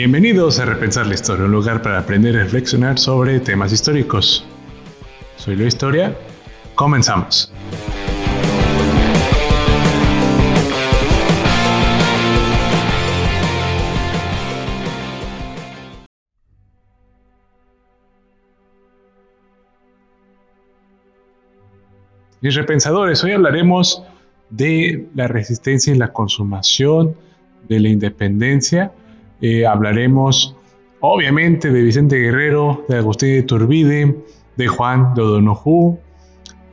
Bienvenidos a Repensar la Historia, un lugar para aprender y reflexionar sobre temas históricos. Soy Luis Historia, comenzamos. Mis repensadores, hoy hablaremos de la resistencia y la consumación de la independencia eh, hablaremos obviamente de Vicente Guerrero, de Agustín de Turbide, de Juan de O'Donoghue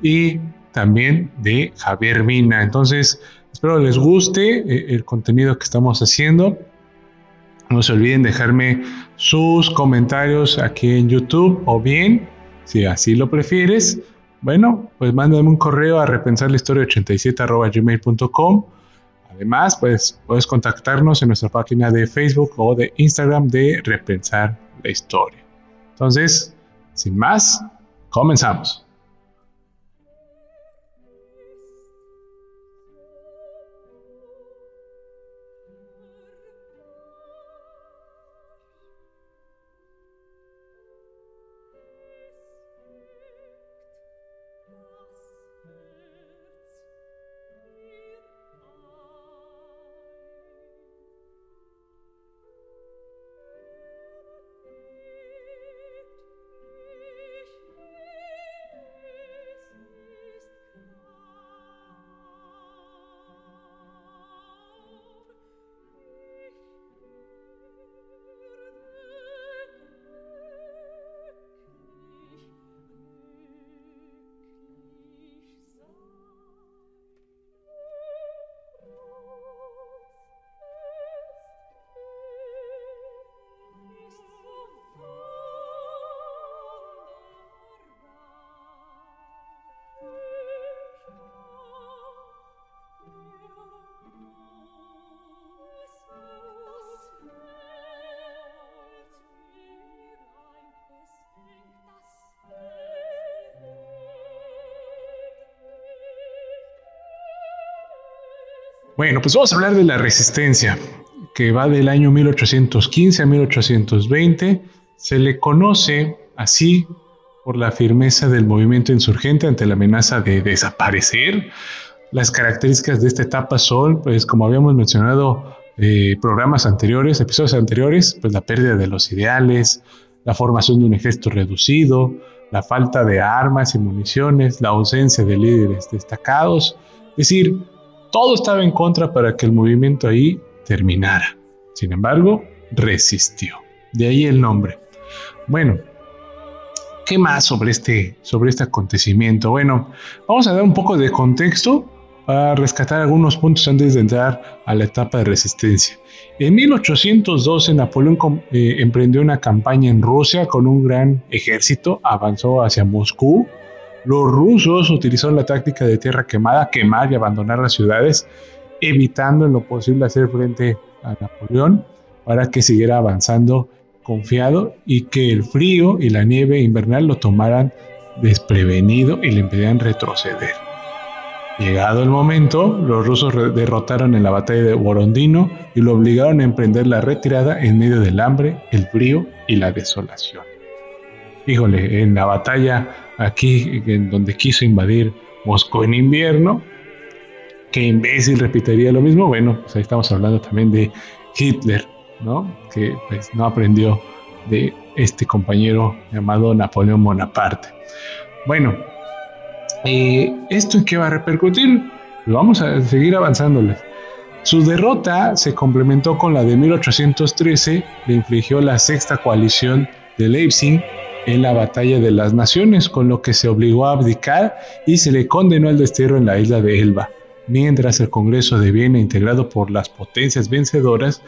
y también de Javier Mina. Entonces, espero les guste eh, el contenido que estamos haciendo. No se olviden dejarme sus comentarios aquí en YouTube o bien, si así lo prefieres, bueno, pues mándame un correo a repensarlahistoria87.gmail.com Además, pues puedes contactarnos en nuestra página de Facebook o de Instagram de Repensar la Historia. Entonces, sin más, comenzamos. Bueno, pues vamos a hablar de la resistencia, que va del año 1815 a 1820. Se le conoce así por la firmeza del movimiento insurgente ante la amenaza de desaparecer. Las características de esta etapa son, pues como habíamos mencionado eh, programas anteriores, episodios anteriores, pues la pérdida de los ideales, la formación de un ejército reducido, la falta de armas y municiones, la ausencia de líderes destacados, es decir, todo estaba en contra para que el movimiento ahí terminara. Sin embargo, resistió. De ahí el nombre. Bueno, ¿qué más sobre este, sobre este acontecimiento? Bueno, vamos a dar un poco de contexto para rescatar algunos puntos antes de entrar a la etapa de resistencia. En 1812 Napoleón eh, emprendió una campaña en Rusia con un gran ejército, avanzó hacia Moscú los rusos utilizaron la táctica de tierra quemada, quemar y abandonar las ciudades, evitando en lo posible hacer frente a Napoleón para que siguiera avanzando confiado y que el frío y la nieve invernal lo tomaran desprevenido y le impedían retroceder. Llegado el momento, los rusos derrotaron en la batalla de Borondino y lo obligaron a emprender la retirada en medio del hambre, el frío y la desolación. Híjole, en la batalla aquí en donde quiso invadir Moscú en invierno. Que imbécil repetiría lo mismo. Bueno, pues ahí estamos hablando también de Hitler, ¿no? Que pues no aprendió de este compañero llamado Napoleón Bonaparte. Bueno, eh, ¿esto en qué va a repercutir? vamos a seguir avanzándoles. Su derrota se complementó con la de 1813, le infligió la sexta coalición de Leipzig en la batalla de las naciones, con lo que se obligó a abdicar y se le condenó al destierro en la isla de Elba, mientras el Congreso de Viena, integrado por las potencias vencedoras,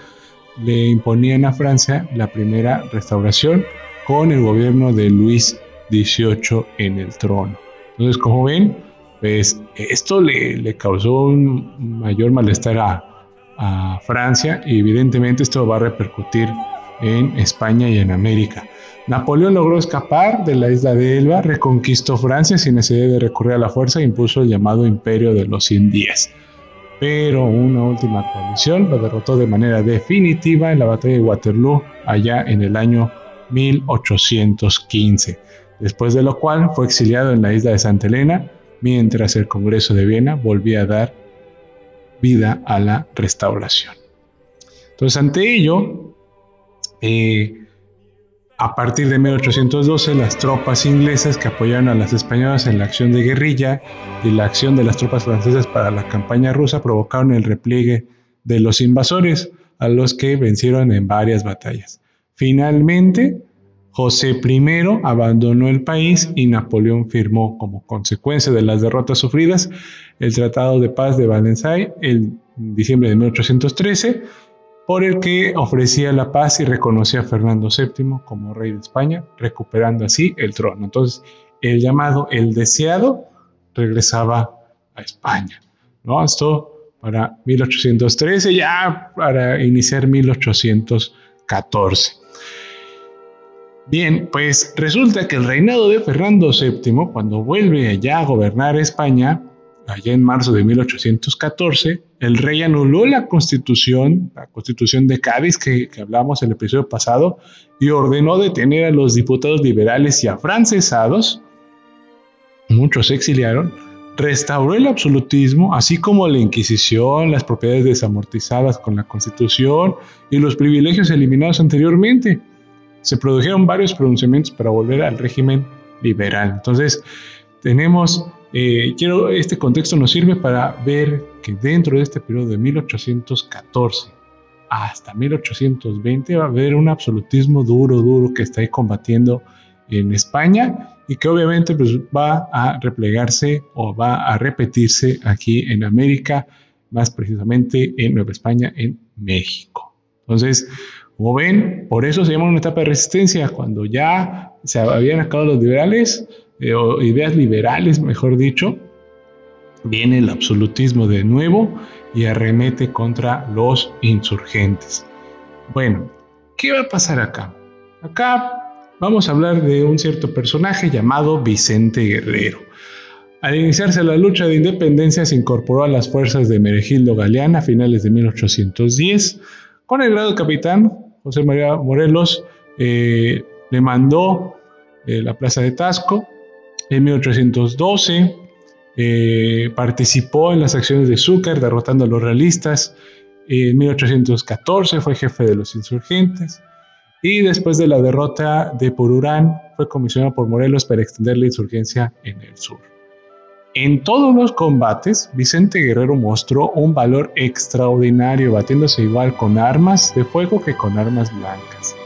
le imponían a Francia la primera restauración con el gobierno de Luis XVIII en el trono. Entonces, como ven, pues esto le, causó un mayor malestar a, a Francia y evidentemente esto va a repercutir en España y en América. Napoleón logró escapar de la isla de Elba, reconquistó Francia sin necesidad de recurrir a la fuerza e impuso el llamado Imperio de los 100 días. pero una última coalición lo derrotó de manera definitiva en la batalla de Waterloo allá en el año 1815, después de lo cual fue exiliado en la isla de Santa Elena mientras el Congreso de Viena volvía a dar vida a la restauración. Entonces, ante ello, eh, a partir de 1812, las tropas inglesas que apoyaron a las españolas en la acción de guerrilla y la acción de las tropas francesas para la campaña rusa provocaron el repliegue de los invasores, a los que vencieron en varias batallas. Finalmente, José I abandonó el país y Napoleón firmó, como consecuencia de las derrotas sufridas, el Tratado de Paz de Valenciennes en diciembre de 1813 por el que ofrecía la paz y reconocía a Fernando VII como rey de España, recuperando así el trono. Entonces, el llamado el deseado regresaba a España. ¿no? Esto para 1813, ya para iniciar 1814. Bien, pues resulta que el reinado de Fernando VII, cuando vuelve allá a gobernar España, allá en marzo de 1814, el rey anuló la constitución, la constitución de Cádiz que, hablamos en el episodio pasado, y ordenó detener a los diputados liberales y afrancesados, muchos se exiliaron, restauró el absolutismo, así como la Inquisición, las propiedades desamortizadas con la Constitución y los privilegios eliminados anteriormente. Se produjeron varios pronunciamientos para volver al régimen liberal. Entonces, tenemos eh, quiero, este contexto nos sirve para ver que dentro de este periodo de 1814 hasta 1820 va a haber un absolutismo duro, duro que está ahí combatiendo en España y que obviamente pues, va a replegarse o va a repetirse aquí en América, más precisamente en Nueva España, en México. Entonces, como ven, por eso se llama una etapa de resistencia, cuando ya se habían acabado los liberales, eh, o ideas liberales, mejor dicho, viene el absolutismo de nuevo y arremete contra los insurgentes. Bueno, ¿qué va a pasar acá? Acá vamos a hablar de un cierto personaje llamado Vicente Guerrero. Al iniciarse la lucha de independencia se incorporó a las fuerzas de Meregildo Galeana a finales de 1810. Con el grado de capitán, José María Morelos eh, le mandó eh, la plaza de Tasco en 1812 eh, participó en las acciones de Zúcar derrotando a los realistas. En 1814 fue jefe de los insurgentes. Y después de la derrota de Pururán, fue comisionado por Morelos para extender la insurgencia en el sur. En todos los combates, Vicente Guerrero mostró un valor extraordinario, batiéndose igual con armas de fuego que con armas blancas.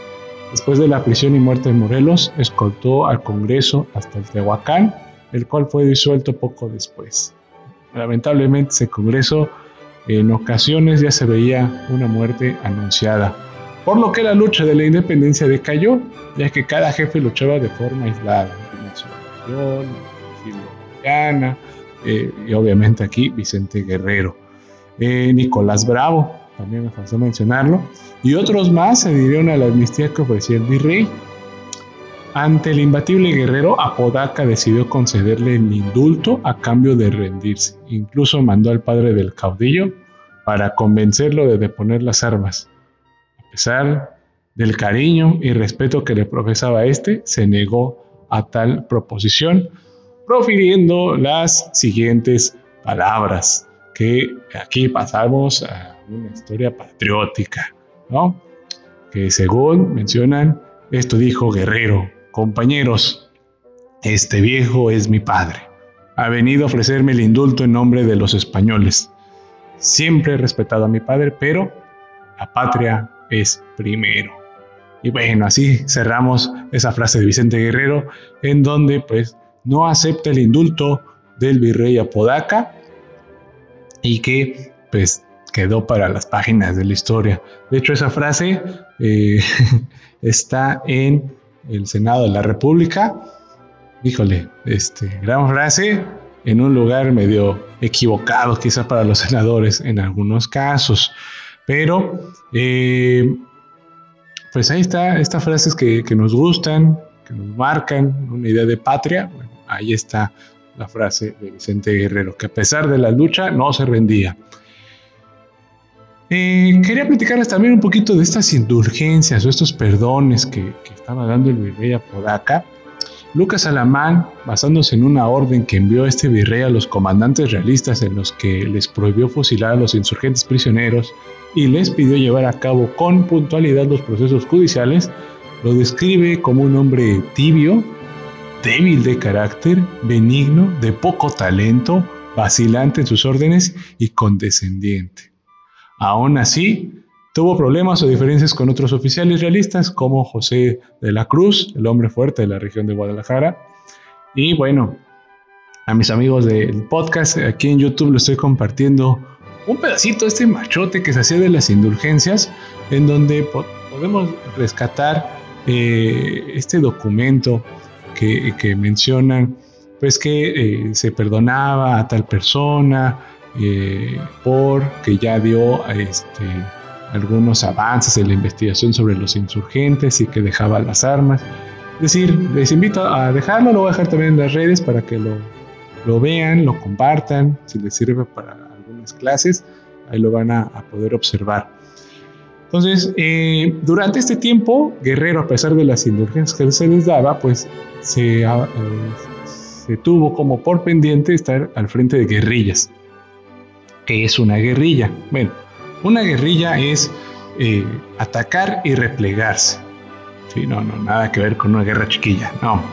Después de la prisión y muerte de Morelos, escoltó al Congreso hasta el Tehuacán, el cual fue disuelto poco después. Lamentablemente ese Congreso en ocasiones ya se veía una muerte anunciada, por lo que la lucha de la independencia decayó, ya que cada jefe luchaba de forma aislada. Eh, y obviamente aquí Vicente Guerrero. Eh, Nicolás Bravo, también me faltó mencionarlo, y otros más se adhirieron a la amnistía que ofrecía el virrey. Ante el imbatible guerrero, Apodaca decidió concederle el indulto a cambio de rendirse. Incluso mandó al padre del caudillo para convencerlo de deponer las armas. A pesar del cariño y respeto que le profesaba este, se negó a tal proposición, profiriendo las siguientes palabras, que aquí pasamos a una historia patriótica. Que según mencionan, esto dijo Guerrero, compañeros, este viejo es mi padre. Ha venido a ofrecerme el indulto en nombre de los españoles. Siempre he respetado a mi padre, pero la patria es primero. Y bueno, así cerramos esa frase de Vicente Guerrero, en donde pues no acepta el indulto del virrey Apodaca y que pues quedó para las páginas de la historia. De hecho, esa frase eh, está en el Senado de la República. Híjole, este, gran frase en un lugar medio equivocado, quizá para los senadores en algunos casos. Pero, eh, pues ahí está, estas frases que, que, nos gustan, que nos marcan una idea de patria. Bueno, ahí está la frase de Vicente Guerrero, que a pesar de la lucha no se rendía. Eh, quería platicarles también un poquito de estas indulgencias o estos perdones que, estaba dando el virrey Apodaca. Lucas Alamán, basándose en una orden que envió este virrey a los comandantes realistas en los que les prohibió fusilar a los insurgentes prisioneros y les pidió llevar a cabo con puntualidad los procesos judiciales, lo describe como un hombre tibio, débil de carácter, benigno, de poco talento, vacilante en sus órdenes y condescendiente. Aún así, tuvo problemas o diferencias con otros oficiales realistas como José de la Cruz, el hombre fuerte de la región de Guadalajara. Y bueno, a mis amigos del podcast, aquí en YouTube lo estoy compartiendo un pedacito este machote que se hacía de las indulgencias, en donde podemos rescatar eh, este documento que, que mencionan pues que eh, se perdonaba a tal persona eh, porque ya dio este, algunos avances en la investigación sobre los insurgentes y que dejaba las armas. Es decir, les invito a dejarlo, lo voy a dejar también en las redes para que lo, lo vean, lo compartan, si les sirve para algunas clases, ahí lo van a, poder observar. Entonces, eh, durante este tiempo, Guerrero, a pesar de las indulgencias que se les daba, pues se, se tuvo como por pendiente estar al frente de guerrillas. ¿Qué es una guerrilla? Bueno, una guerrilla es eh, atacar y replegarse. Sí, no, no, nada que ver con una guerra chiquilla, no.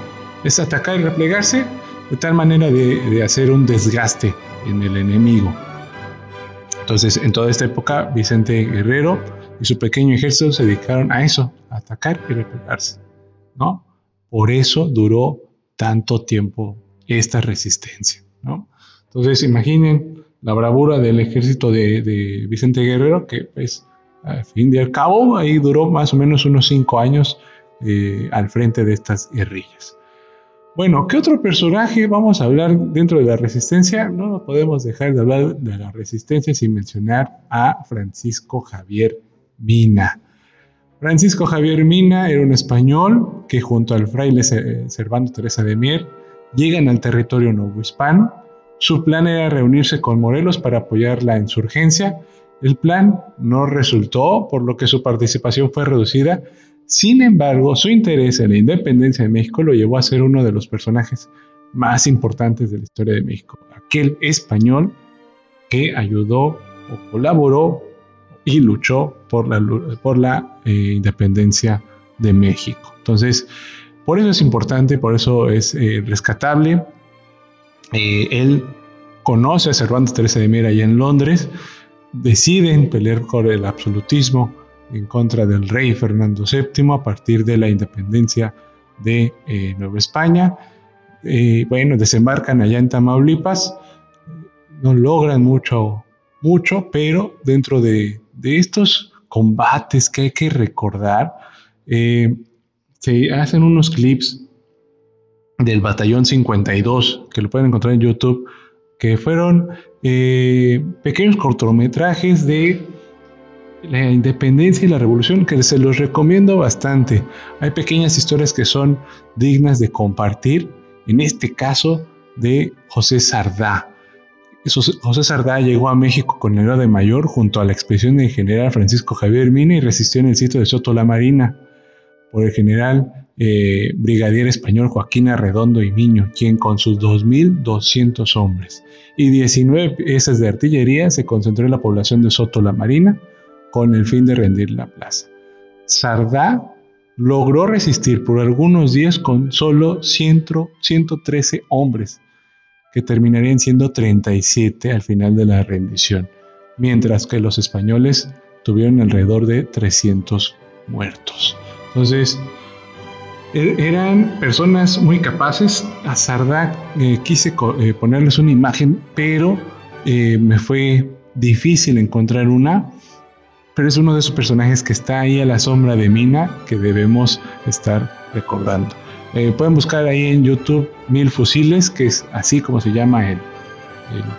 Es atacar y replegarse de tal manera de, de hacer un desgaste en el enemigo. Entonces, en toda esta época, Vicente Guerrero y su pequeño ejército se dedicaron a eso, a atacar y replegarse, ¿no? Por eso duró tanto tiempo esta resistencia. ¿no? Entonces imaginen la bravura del ejército de, Vicente Guerrero, que pues al fin y al cabo ahí duró más o menos unos cinco años eh, al frente de estas guerrillas. Bueno, ¿qué otro personaje vamos a hablar dentro de la resistencia? No podemos dejar de hablar de la resistencia sin mencionar a Francisco Javier Mina. Francisco Javier Mina era un español que junto al fraile Servando Teresa de Mier llegan al territorio novohispano. Su plan era reunirse con Morelos para apoyar la insurgencia. El plan no resultó, por lo que su participación fue reducida. Sin embargo, su interés en la independencia de México lo llevó a ser uno de los personajes más importantes de la historia de México. Aquel español que ayudó o colaboró y luchó por la, eh, independencia de México. Entonces, por eso es importante, por eso es eh, rescatable. Eh, él conoce a Cervantes Teresa de Mier allá en Londres, deciden pelear por el absolutismo en contra del rey Fernando VII a partir de la independencia de Nueva España. bueno, desembarcan allá en Tamaulipas, no logran mucho, mucho, pero dentro de, estos combates que hay que recordar, eh, se hacen unos clips del batallón 52, que lo pueden encontrar en YouTube, que fueron eh, pequeños cortometrajes de la independencia y la revolución, que se los recomiendo bastante. Hay pequeñas historias que son dignas de compartir, en este caso de José Sardá. José Sardá llegó a México con el grado de mayor junto a la expedición del general Francisco Javier Mina y resistió en el sitio de Soto la Marina por el general eh, brigadier español Joaquín Arredondo y Miño, quien con sus 2.200 hombres y 19 piezas de artillería se concentró en la población de Soto la Marina con el fin de rendir la plaza. Sardá logró resistir por algunos días con solo 113 hombres que terminarían siendo 37 al final de la rendición, mientras que los españoles tuvieron alrededor de 300 muertos. Entonces, eran personas muy capaces. A eh, quise eh, ponerles una imagen, pero eh, me fue difícil encontrar una. Pero es uno de esos personajes que está ahí a la sombra de Mina que debemos estar recordando. Pueden buscar ahí en YouTube Mil Fusiles, que es así como se llama el,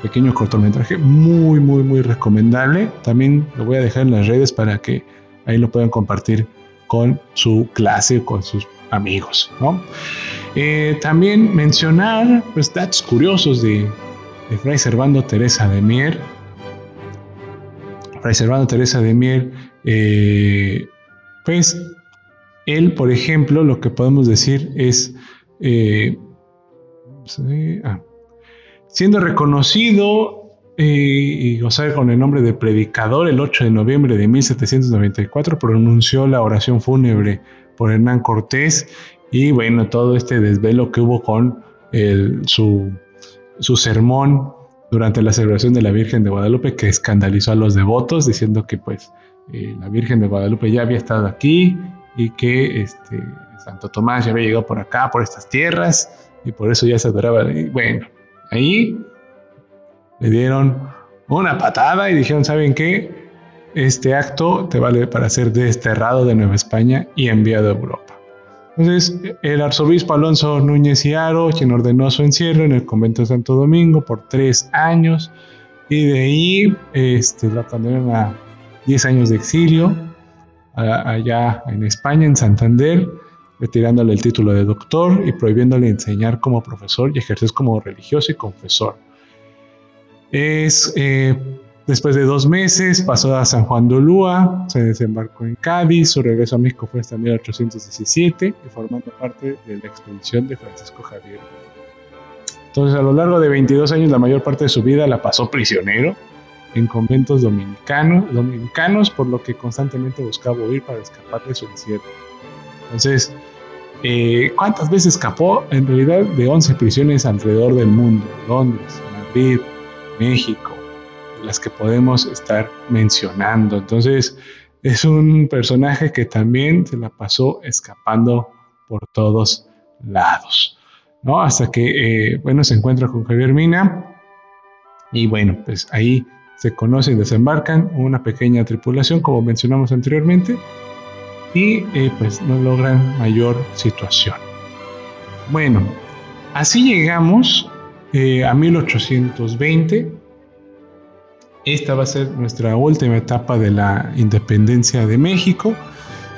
pequeño cortometraje. Muy, muy, muy recomendable. También lo voy a dejar en las redes para que ahí lo puedan compartir con su clase con sus amigos. Eh, también mencionar pues, datos curiosos de, de Fray Servando Teresa de Mier. Fray Servando Teresa de Mier, eh, pues él, por ejemplo, lo que podemos decir es, eh, ah, siendo reconocido y gozar con el nombre de predicador, el 8 de noviembre de 1794 pronunció la oración fúnebre por Hernán Cortés y bueno, todo este desvelo que hubo con su, su sermón durante la celebración de la Virgen de Guadalupe que escandalizó a los devotos diciendo que pues eh, la Virgen de Guadalupe ya había estado aquí y que este, Santo Tomás ya había llegado por acá, por estas tierras y por eso ya se adoraba. Y bueno, ahí le dieron una patada y dijeron, ¿saben qué? Este acto te vale para ser desterrado de Nueva España y enviado a Europa. Entonces, el arzobispo Alonso Núñez y Aro, quien ordenó su encierro en el convento de Santo Domingo por tres años, y de ahí este, lo condenaron a 10 años de exilio, allá en España, en Santander, retirándole el título de doctor y prohibiéndole enseñar como profesor y ejercer como religioso y confesor. Es, eh, después de dos meses pasó a San Juan de Ulúa, se desembarcó en Cádiz, su regreso a México fue hasta 1817 y formando parte de la expedición de Francisco Javier. Entonces a lo largo de 22 años la mayor parte de su vida la pasó prisionero en conventos dominicanos, dominicanos por lo que constantemente buscaba huir para escapar de su encierro. Entonces, eh, ¿cuántas veces escapó? En realidad de 11 prisiones alrededor del mundo, Londres, Madrid, México, las que podemos estar mencionando. Entonces, es un personaje que también se la pasó escapando por todos lados, ¿no? Hasta que, eh, bueno, se encuentra con Javier Mina y bueno, pues ahí se conocen, desembarcan una pequeña tripulación, como mencionamos anteriormente, y eh, pues no logran mayor situación. Bueno, así llegamos eh, a 1820. Esta va a ser nuestra última etapa de la independencia de México.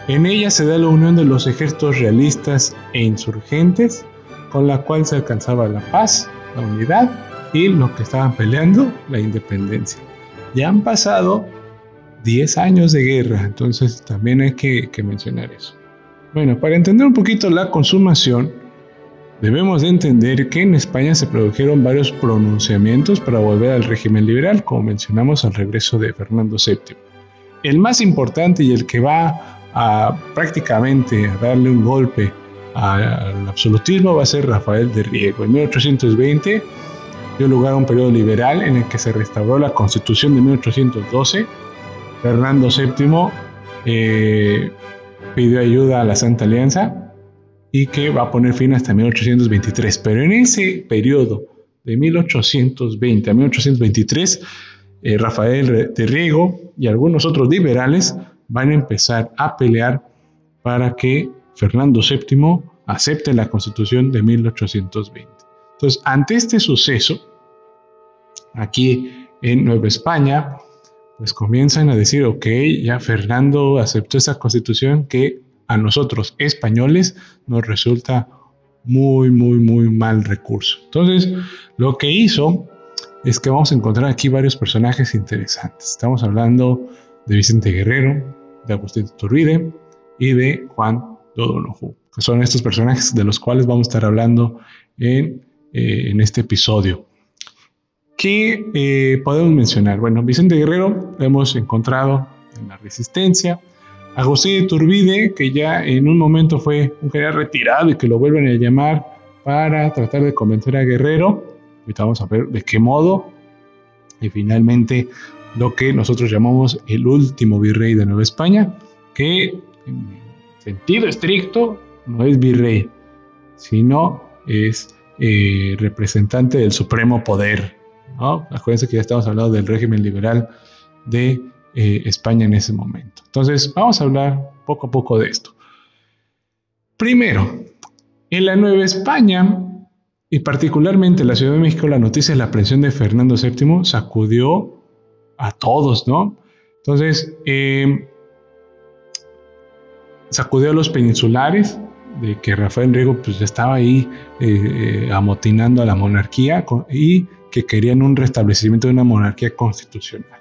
En ella se da la unión de los ejércitos realistas e insurgentes, con la cual se alcanzaba la paz, la unidad y lo que estaban peleando, la independencia. Ya han pasado 10 años de guerra, entonces también hay que, que mencionar eso. Bueno, para entender un poquito la consumación, Debemos de entender que en España se produjeron varios pronunciamientos para volver al régimen liberal, como mencionamos al regreso de Fernando VII. El más importante y el que va a prácticamente a darle un golpe al absolutismo va a ser Rafael de Riego. En 1820 dio lugar a un periodo liberal en el que se restauró la constitución de 1812. Fernando VII eh, pidió ayuda a la Santa Alianza y que va a poner fin hasta 1823. Pero en ese periodo de 1820 a 1823, eh, Rafael de Riego y algunos otros liberales van a empezar a pelear para que Fernando VII acepte la constitución de 1820. Entonces, ante este suceso, aquí en Nueva España, pues comienzan a decir, ok, ya Fernando aceptó esa constitución que a nosotros españoles nos resulta muy, muy, muy mal recurso. Entonces, lo que hizo es que vamos a encontrar aquí varios personajes interesantes. Estamos hablando de Vicente Guerrero, de Agustín Turbide y de Juan Dodonoju, que son estos personajes de los cuales vamos a estar hablando en, eh, este episodio. ¿Qué eh, podemos mencionar? Bueno, Vicente Guerrero lo hemos encontrado en la resistencia, Agustín Turbide, que ya en un momento fue un general retirado y que lo vuelven a llamar para tratar de convencer a Guerrero. Ahorita vamos a ver de qué modo. Y finalmente lo que nosotros llamamos el último virrey de Nueva España, que en sentido estricto no es virrey, sino es eh, representante del supremo poder. Acuérdense que ya estamos hablando del régimen liberal de eh, España en ese momento. Entonces, vamos a hablar poco a poco de esto. Primero, en la Nueva España, y particularmente en la Ciudad de México, la noticia de la presión de Fernando VII sacudió a todos, ¿no? Entonces, eh, sacudió a los peninsulares, de que Rafael Riego pues estaba ahí eh, amotinando a la monarquía y que querían un restablecimiento de una monarquía constitucional.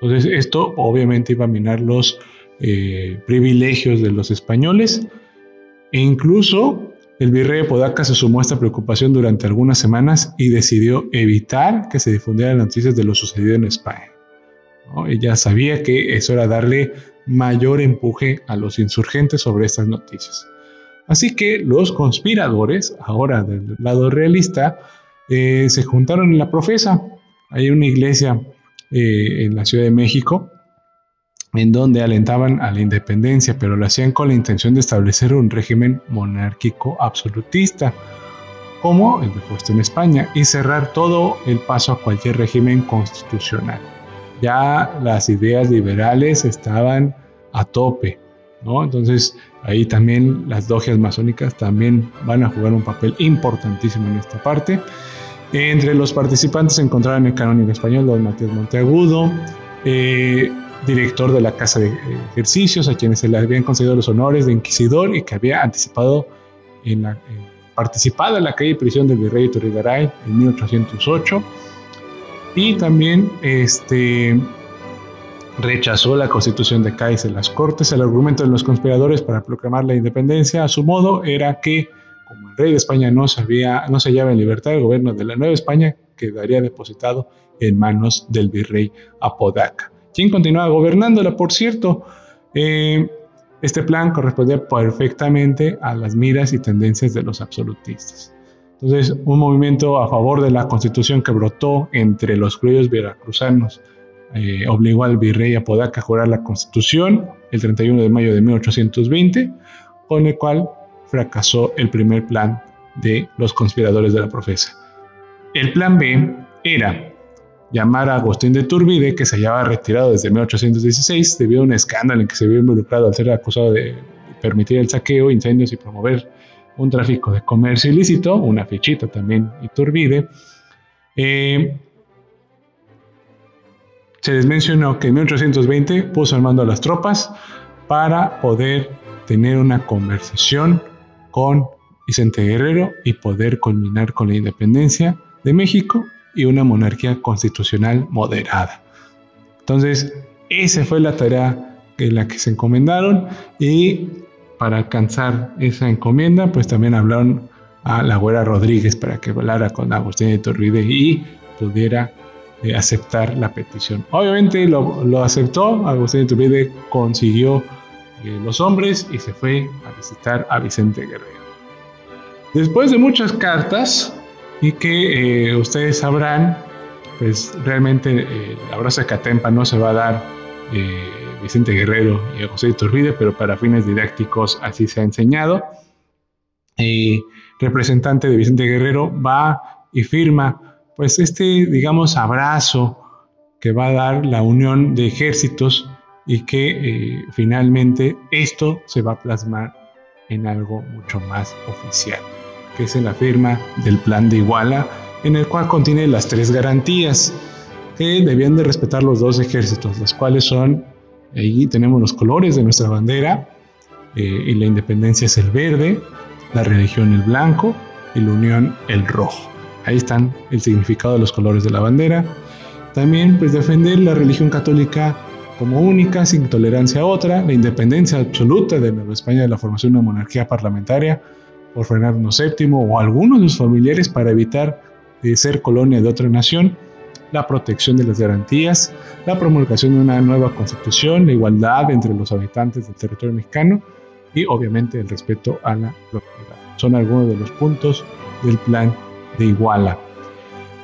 Entonces esto obviamente iba a minar los eh, privilegios de los españoles e incluso el virrey de Podaca se sumó a esta preocupación durante algunas semanas y decidió evitar que se difundieran noticias de lo sucedido en España. Ella sabía que eso era darle mayor empuje a los insurgentes sobre estas noticias. Así que los conspiradores, ahora del lado realista, eh, se juntaron en la profesa. Hay una iglesia eh, en la Ciudad de México en donde alentaban a la independencia, pero lo hacían con la intención de establecer un régimen monárquico absolutista, como el puesto en España, y cerrar todo el paso a cualquier régimen constitucional. Ya las ideas liberales estaban a tope, ¿no? Entonces ahí también las logias masónicas también van a jugar un papel importantísimo en esta parte. Entre los participantes se encontraban el canónigo español don Matías Monteagudo, eh, director de la Casa de Ejercicios, a quienes se le habían concedido los honores de inquisidor y que había anticipado en la, participado en la calle de prisión del virrey Turigaray en 1808 y también este, rechazó la constitución de Cádiz en las Cortes. El argumento de los conspiradores para proclamar la independencia a su modo era que, como el rey de España no, sabía, no se hallaba en libertad, el gobierno de la Nueva España quedaría depositado en manos del virrey Apodaca, quien continuaba gobernándola, por cierto. Eh, este plan correspondía perfectamente a las miras y tendencias de los absolutistas. Entonces, un movimiento a favor de la constitución que brotó entre los criollos veracruzanos eh, obligó al virrey Apodaca a jurar la constitución el 31 de mayo de 1820, con el cual fracasó el primer plan de los conspiradores de la profesa. El plan B era llamar a Agustín de Turbide, que se hallaba retirado desde 1816 debido a un escándalo en que se vio involucrado al ser acusado de permitir el saqueo, incendios y promover un tráfico de comercio ilícito, una fichita también Iturbide. Eh, se les mencionó que en 1820 puso al mando a las tropas para poder tener una conversación con Vicente Guerrero y poder culminar con la independencia de México y una monarquía constitucional moderada. Entonces, esa fue la tarea en la que se encomendaron y para alcanzar esa encomienda, pues también hablaron a la güera Rodríguez para que hablara con Agustín de Iturbide y pudiera eh, aceptar la petición. Obviamente lo, aceptó, Agustín de Iturbide consiguió eh, los hombres y se fue a visitar a Vicente Guerrero. Después de muchas cartas y que eh, ustedes sabrán, pues realmente el abrazo de Catempa no se va a dar Vicente Guerrero y José Iturbide, pero para fines didácticos así se ha enseñado. El representante de Vicente Guerrero va y firma pues este, digamos, abrazo que va a dar la unión de ejércitos y que eh, finalmente esto se va a plasmar en algo mucho más oficial, que es en la firma del plan de Iguala, en el cual contiene las tres garantías que debían de respetar los dos ejércitos, las cuales son Ahí tenemos los colores de nuestra bandera eh, y la independencia es el verde, la religión el blanco y la unión el rojo. Ahí están el significado de los colores de la bandera. También pues defender la religión católica como única, sin tolerancia a otra, la independencia absoluta de Nueva España de la formación de una monarquía parlamentaria por Fernando VII o algunos de sus familiares para evitar de ser colonia de otra nación la protección de las garantías, la promulgación de una nueva constitución, la igualdad entre los habitantes del territorio mexicano y obviamente el respeto a la propiedad. Son algunos de los puntos del plan de Iguala.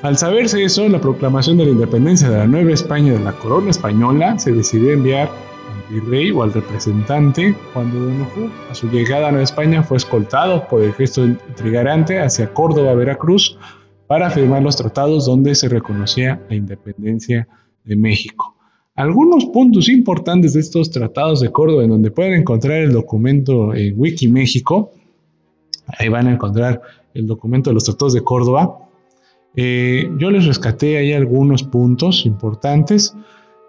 Al saberse eso, la proclamación de la independencia de la Nueva España de la corona española se decidió enviar al virrey o al representante Juan de Donojú. A su llegada a Nueva España fue escoltado por el gesto trigarante hacia Córdoba, Veracruz, para firmar los tratados donde se reconocía la independencia de México. Algunos puntos importantes de estos tratados de Córdoba, en donde pueden encontrar el documento en Wiki México, ahí van a encontrar el documento de los tratados de Córdoba. Eh, yo les rescaté ahí algunos puntos importantes.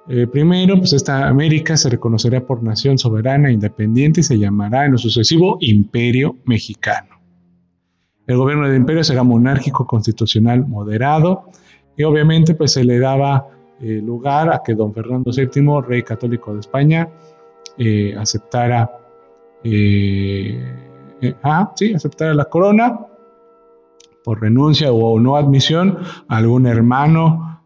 Eh, primero, pues esta América se reconocerá por nación soberana, independiente y se llamará en lo sucesivo Imperio Mexicano. El gobierno del imperio será monárquico, constitucional, moderado y obviamente pues se le daba eh, lugar a que don Fernando VII, rey católico de España, aceptara, ah, sí, aceptara la corona por renuncia o no admisión algún hermano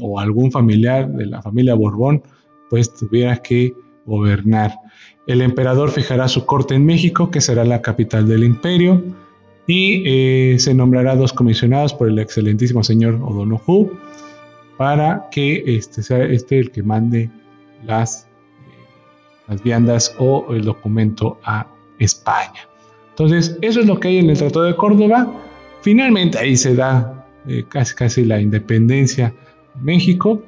o algún familiar de la familia Borbón, pues tuviera que gobernar. El emperador fijará su corte en México, que será la capital del imperio, y eh, se nombrará dos comisionados por el excelentísimo señor O'Donoghue para que este sea este el que mande las, eh, las viandas o el documento a España. Entonces, eso es lo que hay en el Tratado de Córdoba. Finalmente ahí se da eh, casi, casi la independencia de México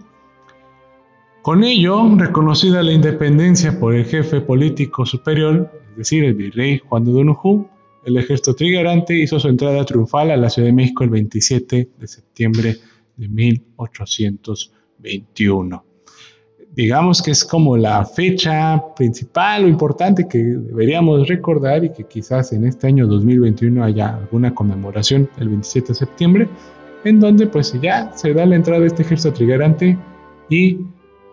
con ello, reconocida la independencia por el jefe político superior, es decir, el virrey Juan de Donojú, el ejército trigarante hizo su entrada triunfal a la Ciudad de México el 27 de septiembre de 1821. Digamos que es como la fecha principal o importante que deberíamos recordar y que quizás en este año 2021 haya alguna conmemoración el 27 de septiembre, en donde pues ya se da la entrada de este ejército trigarante y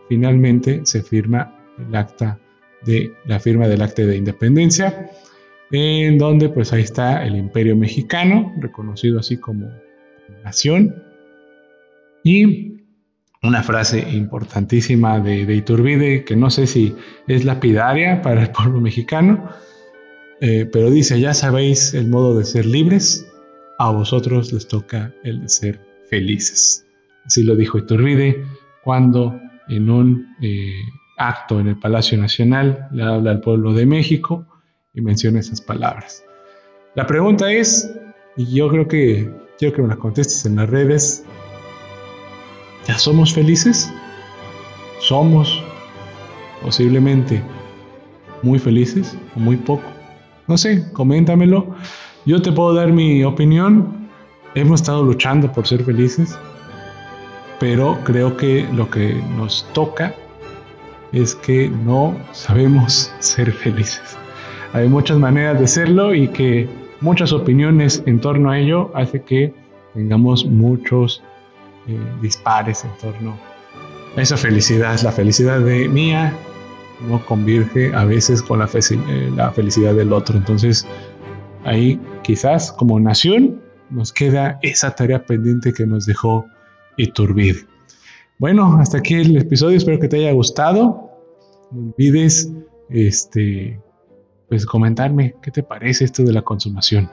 finalmente se firma el acta de la firma del acta de independencia, en donde pues ahí está el imperio mexicano, reconocido así como nación, y una frase importantísima de, Iturbide, que no sé si es lapidaria para el pueblo mexicano, eh, pero dice, ya sabéis el modo de ser libres, a vosotros les toca el de ser felices. Así lo dijo Iturbide cuando en un eh, acto en el Palacio Nacional, le habla al pueblo de México y menciona esas palabras. La pregunta es, y yo creo que quiero que me la contestes en las redes, ¿ya somos felices? ¿Somos posiblemente muy felices o muy poco? No sé, coméntamelo. Yo te puedo dar mi opinión. Hemos estado luchando por ser felices pero creo que lo que nos toca es que no sabemos ser felices. Hay muchas maneras de serlo y que muchas opiniones en torno a ello hace que tengamos muchos dispares en torno a esa felicidad. La felicidad de mía no convirge a veces con la, eh, la felicidad del otro. Entonces, ahí quizás como nación nos queda esa tarea pendiente que nos dejó Iturbide. Bueno, hasta aquí el episodio, espero que te haya gustado. No olvides este, pues comentarme qué te parece esto de la consumación.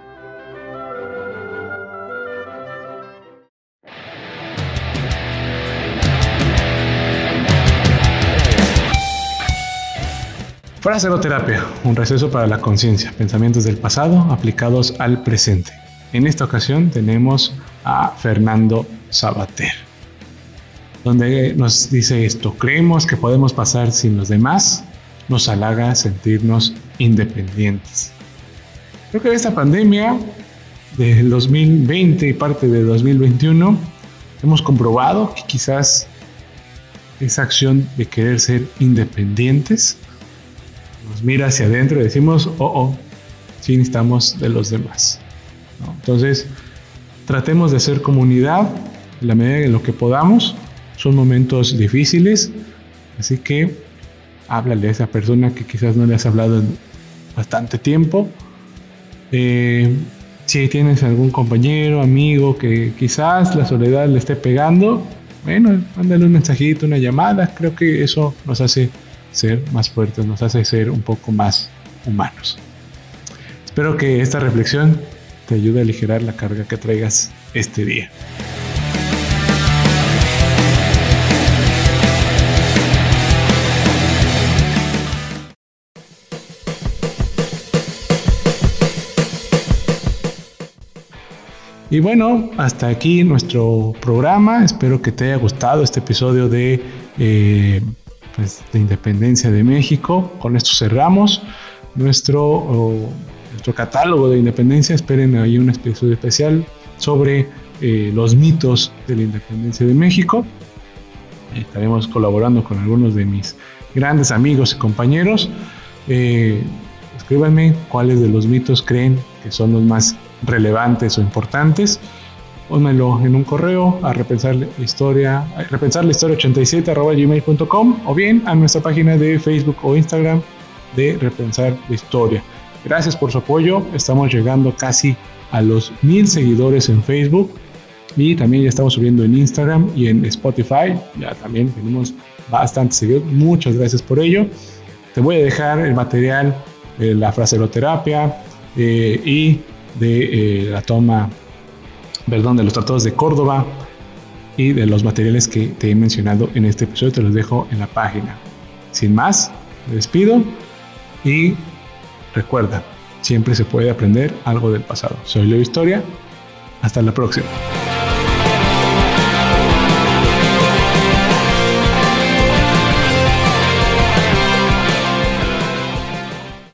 Fraseroterapia, un receso para la conciencia, pensamientos del pasado aplicados al presente. En esta ocasión tenemos a Fernando Sabater, donde nos dice esto, creemos que podemos pasar sin los demás, nos halaga sentirnos independientes. Creo que esta pandemia del 2020 y parte de 2021 hemos comprobado que quizás esa acción de querer ser independientes nos mira hacia adentro y decimos, oh, oh, sí necesitamos de los demás. Entonces, tratemos de ser comunidad, la medida en lo que podamos. Son momentos difíciles, así que háblale a esa persona que quizás no le has hablado en bastante tiempo. Eh, si tienes algún compañero, amigo que quizás la soledad le esté pegando, bueno, mándale un mensajito, una llamada. Creo que eso nos hace ser más fuertes, nos hace ser un poco más humanos. Espero que esta reflexión te ayude a aligerar la carga que traigas este día. Y bueno, hasta aquí nuestro programa. Espero que te haya gustado este episodio de, eh, pues, de Independencia de México. Con esto cerramos nuestro, nuestro catálogo de Independencia. Esperen ahí un episodio especial sobre eh, los mitos de la independencia de México. Estaremos colaborando con algunos de mis grandes amigos y compañeros. Eh, escríbanme cuáles de los mitos creen que son los más relevantes o importantes. Pónmelo en un correo a repensar la historia, a repensar la historia 87 gmail.com o bien a nuestra página de Facebook o Instagram de Repensar la Historia. Gracias por su apoyo, estamos llegando casi a los mil seguidores en Facebook y también ya estamos subiendo en Instagram y en Spotify, ya también tenemos bastante seguidores, muchas gracias por ello. Te voy a dejar el material de la fraseroterapia eh, y de eh, la toma perdón, de los tratados de Córdoba y de los materiales que te he mencionado en este episodio, te los dejo en la página. Sin más, me despido y recuerda, siempre se puede aprender algo del pasado. Soy Leo Historia, hasta la próxima.